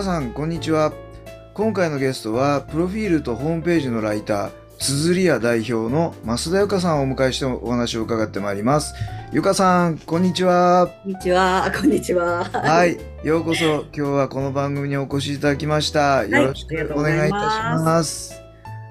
皆さんこんにちは。今回のゲストはプロフィールとホームページのライター綴り屋代表の増田由香さんをお迎えしてお話を伺ってまいります。由香さんこんにちは。こんにちは、こんにちは。はい。ようこそ今日はこの番組にお越しいただきました。よろしくお願いいたします。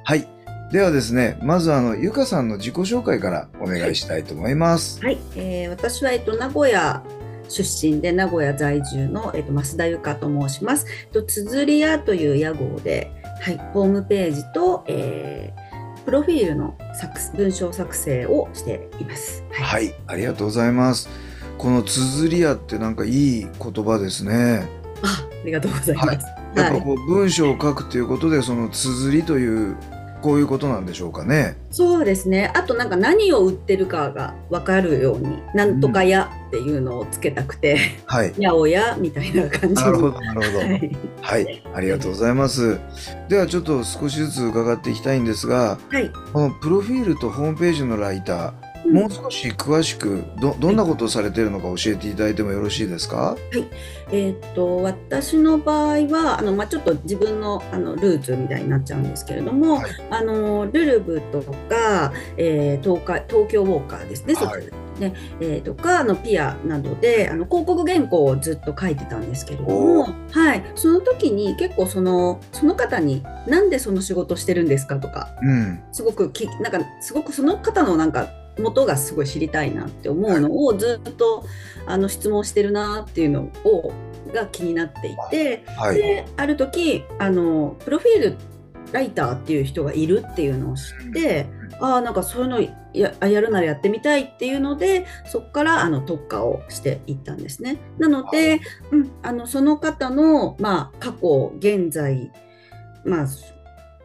はい。ではですねまずあの由香さんの自己紹介からお願いしたいと思います。はい、えー私はえっと名古屋出身で名古屋在住のえっと増田由香と申します。と綴り屋という屋号で、はい、ホームページと、えープロフィールの作文章作成をしています。はい、ありがとうございますこの綴り屋ってなんかいい言葉ですねあ、ありがとうございます。やっぱこう文章を書くということでその綴りというこういうことなんでしょうかねそうですね。あとなんか何を売ってるかが分かるように、なんとか屋っていうのをつけたくて、はい八百屋みたいな感じに。なるほどなるほどはい。はい、ありがとうございます。ではちょっと少しずつ伺っていきたいんですが、はい。このプロフィールとホームページのライター、もう少し詳しくどどんなことをされているのか教えていただいてもよろしいですか？えーっと私の場合はあの、まあ、ちょっと自分のあのルーツみたいになっちゃうんですけれども、はい。あのルルブとか、えー東海東京ウォーカーですね、はい。ね。えーとかあのピアなどであの広告原稿をずっと書いてたんですけれどおも、はい、その時に結構そのその方に「なんでその仕事してるんですか?」とかうん、すごくきなんかすごくその方のなんか元がすごい知りたいなって思うのをずっとあの質問してるなっていうのをが気になっていて、はい、である時あのプロフィールライターっていう人がいるっていうのを知って、ああなんかそういうのややるならやってみたいっていうのでそこからあの特化をしていったんですね。なので、うん、あのその方の、まあ、過去現在、まあ、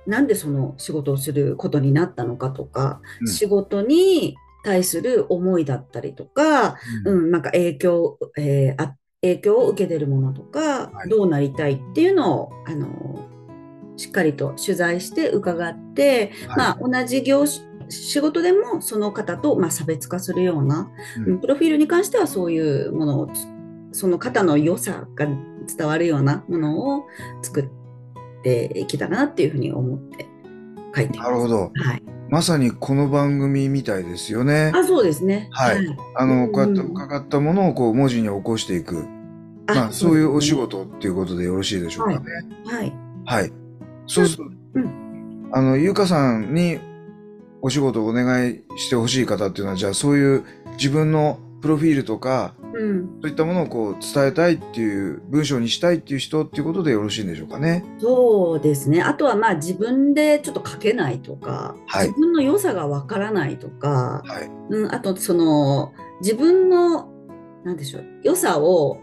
なんでその仕事をすることになったのかとか、うん。仕事に対する思いだったりとか、うん、なんか影響、えーあ影響を受けてるものとか、はい。どうなりたいっていうのをあのしっかりと取材して伺って、はい。まあ、同じ業種仕事でもその方と、まあ、差別化するような、うん。うんプロフィールに関してはそういうものをつその方の良さが伝わるようなものを作っていけたらなっていうふうに思って書いてます。なるほど。はい、まさにこの番組みたいですよね。あそうですね。はいあのこうやってうん伺ったものをこう文字に起こしていく、まあそういうお仕事っていうことでよろしいでしょうかね。はい。はい。そうすると、うあの、ゆうかさんにお仕事をお願いしてほしい方っていうのは、じゃあそういう自分のプロフィールとか、うん、そういったものをこう伝えたいっていう、文章にしたいっていう人っていうことでよろしいんでしょうかね。そうですね。あとはまあ自分でちょっと書けないとか、はい自分の良さがわからないとか、はい。うん、あとその自分のなんでしょう良さを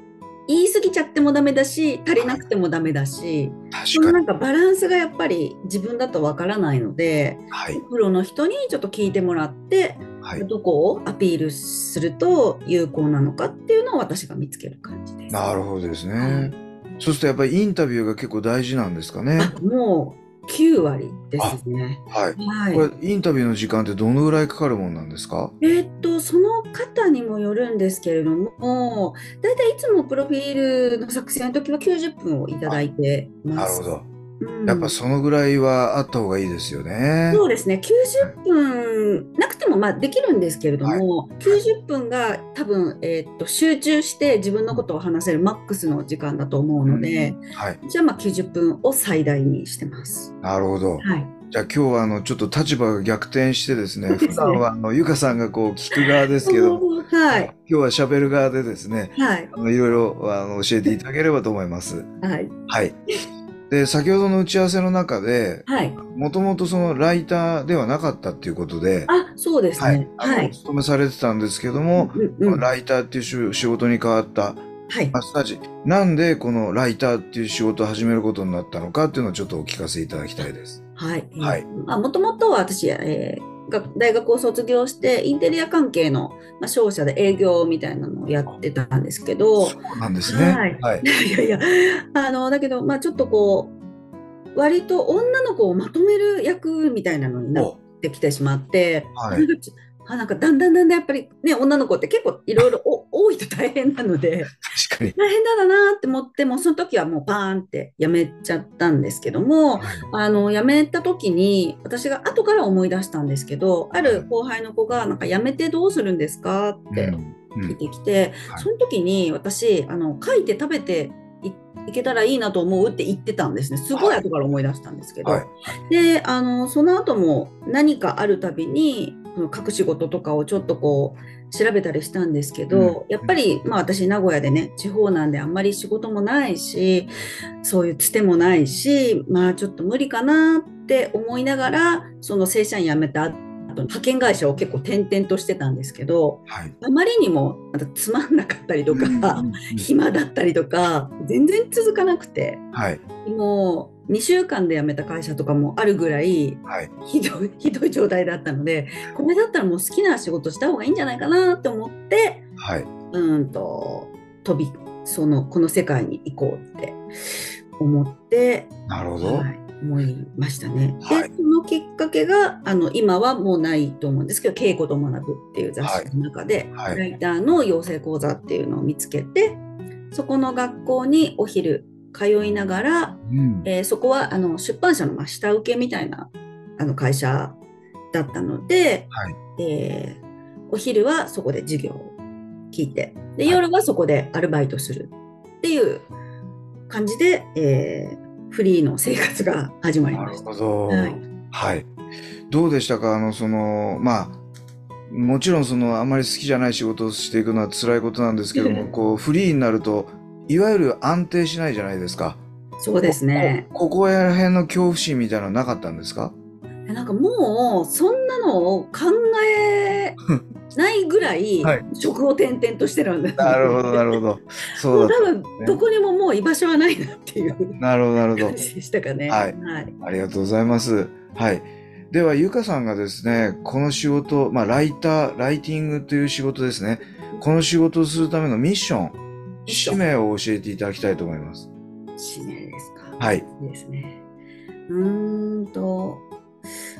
言い過ぎちゃってもダメだし足りなくてもダメだし、そ。のなんかバランスがやっぱり自分だとわからないのではい。プロの人にちょっと聞いてもらってはい。どこをアピールすると有効なのかっていうのを私が見つける感じです。なるほどですね。はいそうするとやっぱりインタビューが結構大事なんですかね。あもう9割ですね。はい。はいこれインタビューの時間ってどのぐらいかかるもんなんですか？えーっと、その方にもよるんですけれども、大体いつもプロフィールの作成の時は90分をいただいてます。なるほど。うんやっぱそのぐらいはあった方がいいですよね。そうですね、90分、もまあできるんですけれども、90分が多分、えーっと集中して自分のことを話せるマックスの時間だと思うので、はい。じゃあまあ90分を最大にしてます。なるほど。はい。じゃあ今日はあのちょっと立場が逆転してですね、普段はあのゆかさんがこう聞く側ですけど、はい。今日は喋る側でですね、はい。あのいろいろあの教えていただければと思います。はい。はい。で先ほどの打ち合わせの中ではい。もともとそのライターではなかったっていうことで、あ、そうですはいね。あのおはい。勤めされてたんですけども、うんうんうんライターっていう仕仕事に変わったはい。マッサージなんでこのライターっていう仕事を始めることになったのかっていうのをちょっとお聞かせいただきたいです。はい。はいまあ、もともとは私、えーが大学を卒業して、インテリア関係の、まあ、商社で営業みたいなのをやってたんですけど、そうなんですね。はいはい。いやいや、あの、だけど、まあ、ちょっとこう、割と女の子をまとめる役みたいなのになっおてきてしまって、はい。あなんかだんだんだんだんやっぱりね、女の子って結構いろいろお多いと大変なので、確かに。大変だだなって思って、もうその時はもうパーンってやめちゃったんですけども、あの、辞めた時に、私が後から思い出したんですけど、ある後輩の子が、なんか辞めてどうするんですかってうん聞いてきて、はいその時に私、あの、書いて食べていいけたらいいなと思うって言ってたんですね。すごい後から思い出したんですけど。はい。で、あの、その後も何かあるたびに、書く仕事とかをちょっとこう、調べたりしたんですけど、うんやっぱり、まあ私、名古屋でね、地方なんであんまり仕事もないし、そういうつてもないし、まあちょっと無理かなって思いながら、その正社員辞めた後、派遣会社を結構転々としてたんですけど、はい。あまりにもまたつまんなかったりとか、うんうんうん暇だったりとか、全然続かなくて、はい。もう2週間で辞めた会社とかもあるぐらい、はい。ひどい、ひどい状態だったので、これだったらもう好きな仕事した方がいいんじゃないかなって思って、はい。うーんと、飛び、その、この世界に行こうって思って、なるほど。はい、思いましたね。はいで、そのきっかけが、あの、今はもうないと思うんですけど、稽古と学ぶっていう雑誌の中で、はいライターの養成講座っていうのを見つけて、そこの学校にお昼通いながら、うん。えーそこはあの出版社のまあ下請けみたいなあの会社だったので、はいえーお昼はそこで授業を聞いてではい夜はそこでアルバイトするっていう感じで、えーフリーの生活が始まりなるました。ほど。はいはい。どうでしたか？あの、その、まあ、もちろんその、あまり好きじゃない仕事をしていくのは辛いことなんですけども、うんこう、フリーになると、いわゆる安定しないじゃないですか。そうですね。こここら辺の恐怖心みたいなのなかったんですか？なんかもうそんなのを考えないぐらい はい職を転々としてるんです、なるほど、なるほど。そうだっもう多分どこにももう居場所はないなっていうた。なるほど、なるほど感。じでしたかね。はいはい。ありがとうございます。はい。では、ゆかさんがですね、この仕事、まあ、ライター、ライティングという仕事ですね。この仕事をするためのミッション、使命を教えていただきたいと思います。使命ですか？はい。いいですね。うーんと、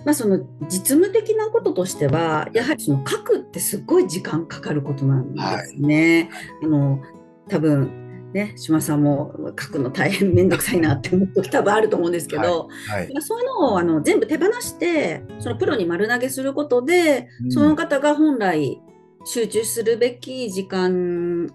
まあその実務的なこととしては、やはりその書くってすっごい時間かかることなんですね。あの、多分、ね、島さんも書くの大変めんどくさいなって思う時 多分あると思うんですけど、はい。そういうのをあの全部手放してそのプロに丸投げすることで、うんその方が本来集中するべき時間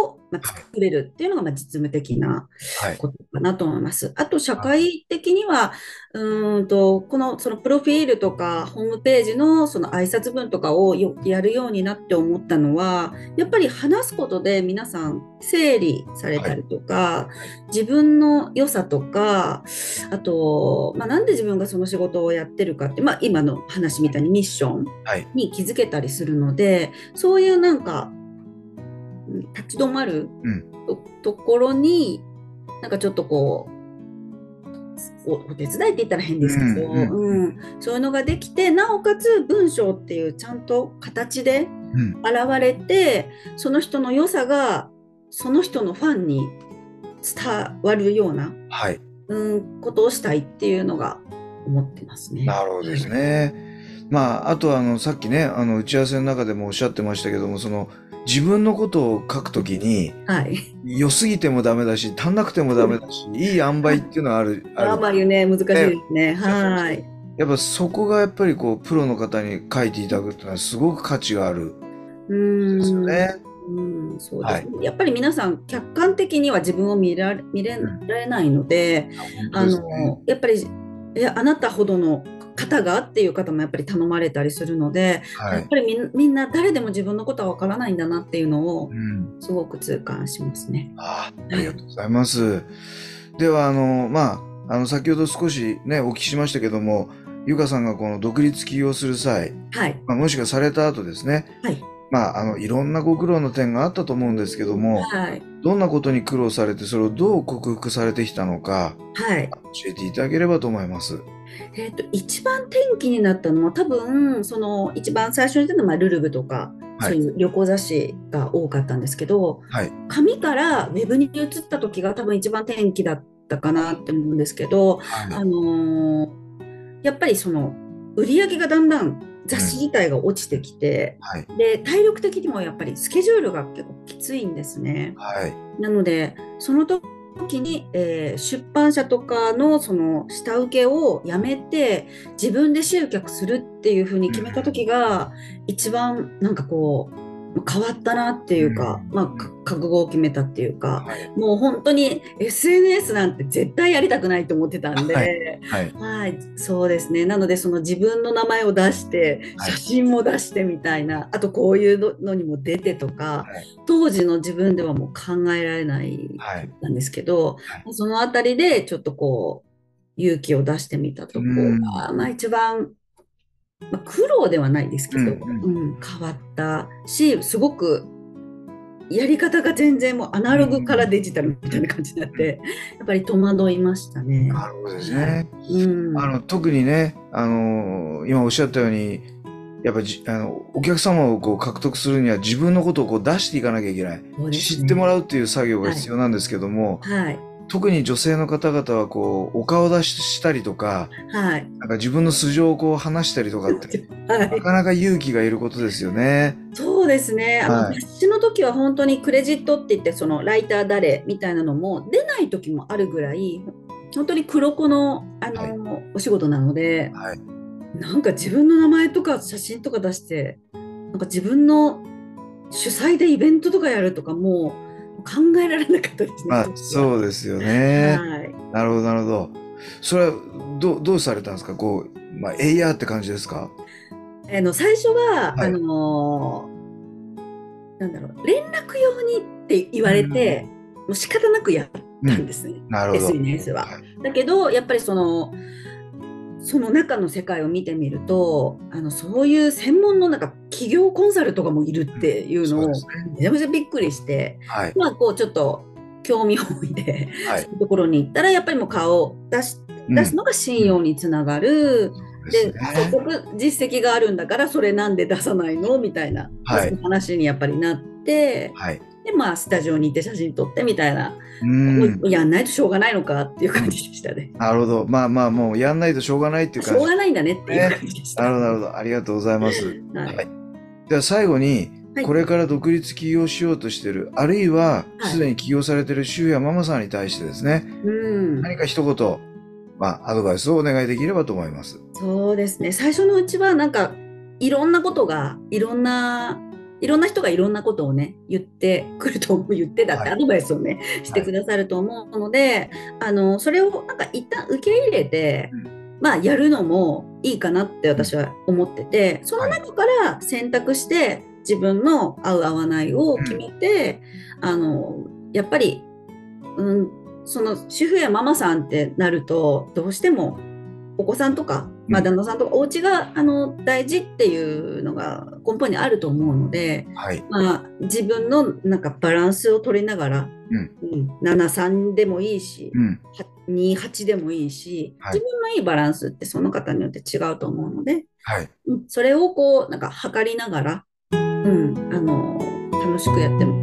を、まあ、作れるっていうのがまあ実務的なはい。ことかなと思います。あと社会的にはうーんとこのそのプロフィールとかホームページのその挨拶文とかをよやるようになって思ったのはやっぱり話すことで皆さん整理されたりとか、自分の良さとかあと、まあ、なんで自分がその仕事をやってるかって、まあ、今の話みたいにミッションはい。に気づけたりするのでそういうなんかうん立ち止まるうんと,、ところになんかちょっとこうおお手伝いって言ったら変ですけど、うんうんうんそういうのができてなおかつ文章っていうちゃんと形でうん。現れてその人の良さがその人のファンに伝わるような、はい。うん、ことをしたいっていうのが思ってますね。なるほどですね。まあ、あとはあの、さっきね、あの、打ち合わせの中でもおっしゃってましたけども、その、自分のことを書くときに、はい。良すぎてもダメだし、足んなくてもダメだし、いい塩梅っていうのはある。あまりね、難しいですね。はい。やっぱそこがやっぱりこう、プロの方に書いていただくっていうのはすごく価値があるん。ですよね。うん、そうですね、やっぱり皆さん客観的には自分を見られ見れないので、あ本当ですねのやっぱりえあなたほどの方がっていう方もやっぱり頼まれたりするので、はい。やっぱりみんな誰でも自分のことはわからないんだなっていうのをうん。すごく痛感しますね。ああ、ありがとうございます。ではあのまああの先ほど少しねお聞きしましたけどもゆかさんがこの独立起業する際、はい。まあ、もしくはされた後ですねはい。まああのいろんなご苦労の点があったと思うんですけどもはい。どんなことに苦労されてそれをどう克服されてきたのかはい。教えていただければと思います。えっと、一番転機になったのは多分その一番最初に出たのはまあルルブとか、はい。そういう旅行雑誌が多かったんですけどはい。紙からウェブに移った時が多分一番転機だったかなって思うんですけど、はい。あのーやっぱりその売り上げがだんだん雑誌自体が落ちてきて、はい。で体力的にもやっぱりスケジュールが結構きついんですね。はい。なのでその時時に、えー出版社とかのその下請けをやめて自分で集客するっていうふうに決めた時が一番なんかこう変わったなっていうか、うん。まあ、か覚悟を決めたっていうか、はい。もう本当に SNS なんて絶対やりたくないと思ってたんで。はい。はい、そうですね。なので、その自分の名前を出して、はい。写真も出してみたいな、あとこういうののにも出てとか、はい。当時の自分ではもう考えられないはい。なんですけど、はそのあたりでちょっとこう、勇気を出してみたとこうん。が、まあ一番、まあ、苦労ではないですけど、ううん。ん変わったし、すごく、やり方が全然もうアナログからデジタルみたいな感じになって、やっぱり戸惑いましたね。なるほどですね。うん、あの特にね、あの今おっしゃったように、やっぱじあのお客様をこう獲得するには自分のことをこう出していかなきゃいけない、ね。知ってもらうっていう作業が必要なんですけども、はい、特に女性の方々はこうお顔出ししたりとか、はい、なんか自分の素性をこう話したりとかって、は、ないかなか勇気がいることですよね。そうですね。あの、はい雑誌の時は本当にクレジットって言って、そのライター誰みたいなのも出ない時もあるぐらい、本当に黒子のあの、はいお仕事なので、はい。なんか自分の名前とか写真とか出して、なんか自分の主催でイベントとかやるとかもう考えられなかったですね。まあそうですよね。はい。なるほどなるほど。それはどうどうされたんですか？こうまあエイヤーって感じですか？あの最初は、はいあのーなんだろう連絡用にって言われて、もう仕方なくやったんですね、なるほど。SNS は。はいだけどやっぱりそのその中の世界を見てみるとあのそういう専門のなんか企業コンサルとかもいるっていうのをめちゃめちゃびっくりして、はい。まあこうちょっと興味本位で、はい。そういうところに行ったらやっぱりもう顔を出しうん。出すのが信用につながる。ですで、ね。せっかく実績があるんだから、それなんで出さないの？みたいな、はい。話にやっぱりなって、はい。で、まあ、スタジオに行って写真撮ってみたいな、うん。やんないとしょうがないのかっていう感じでしたね。なるほど。まあまあもうやんないとしょうがないっていうしょう感じ。がないんだねっていう感じでした。なるほどなるほど。ありがとうございます。はいはいでは最後に、はいこれから独立起業しようとしている、あるいははいすでに起業されている主婦やママさんに対してですね、うん、何か一言、まあアドバイスをお願いできればと思います。そうですね。最初のうちは、なんか、いろんなことが、いろんな、いろんな人がいろんなことをね、言ってくると思う、言ってだってはい。アドバイスをね、してくださると思うので、あの、それをなんか一旦受け入れて、うまあ、やるのもいいかなって私は思ってて、その中から選択して、自分の合う合わないを決めて、あの、やっぱり、うん、その主婦やママさんってなると、どうしてもお子さんとか、まあ、うん旦那さんとか、お家があの大事っていうのが根本にあると思うので、はい。まあ、自分のなんかバランスを取りながら、うんうん、73でもいいし、うん。28でもいいし、はい自分のいいバランスってその方によって違うと思うので、はい。うん、それをこうなんか測りながら、うん、あの楽しくやっても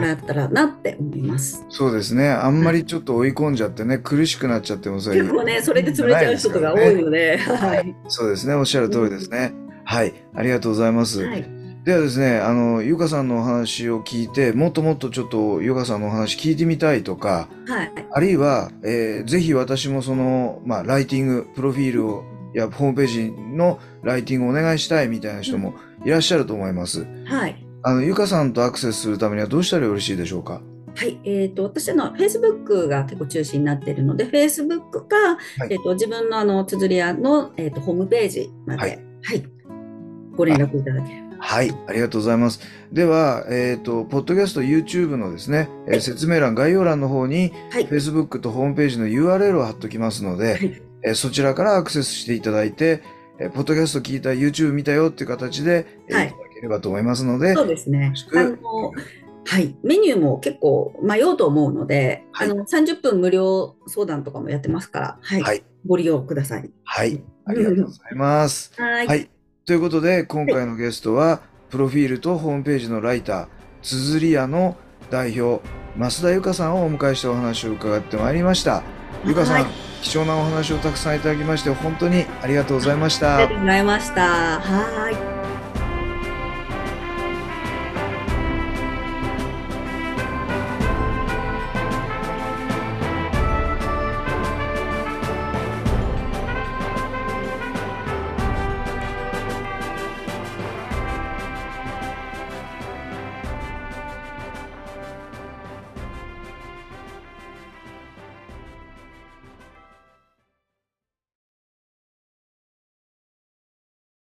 らったらなって思います。そうですね。あんまりちょっと追い込んじゃってね、苦しくなっちゃってもそれ結構ね、それで潰れちゃう人とか多いので、はい。そうですね。おっしゃる通りですね。はい。ありがとうございます。はい。ではですね、あの、ゆかさんのお話を聞いて、もっともっとちょっとゆかさんのお話聞いてみたいとか、はい。あるいは、えーぜひ私もその、まあ、ライティング、プロフィールを、やホームページのライティングをお願いしたいみたいな人もいらっしゃると思います。はい。あの、ゆかさんとアクセスするためにはどうしたらよろしいでしょうか？はい、えー、と私あの、Facebook が結構中心になっているので、Facebook か、はい。えー、と自分のあの綴り屋の、えー、とホームページまで、ははい。いご連絡いただければ。はい、ありがとうございます。では、えっ、と、ポッドキャスト、YouTube のですね、えーはい。説明欄、概要欄の方に、はい。Facebook とホームページの URL を貼っときますので、はい。えーそちらからアクセスしていただいて、えーポッドキャスト聞いた、YouTube 見たよっていう形で、えーはいければと思いますので、そうですねあの、はい。メニューも結構迷うと思うので、はいあの、30分無料相談とかもやってますから、はい。はいご利用ください。はい、ありがとうございます。はい。はい。ということで、今回のゲストは、プロフィールとホームページのライター、つづり屋の代表、増田由香さんをお迎えしてお話を伺ってまいりました。由香さん、はい貴重なお話をたくさんいただきまして、本当にありがとうございましたありがと。うございました。はい。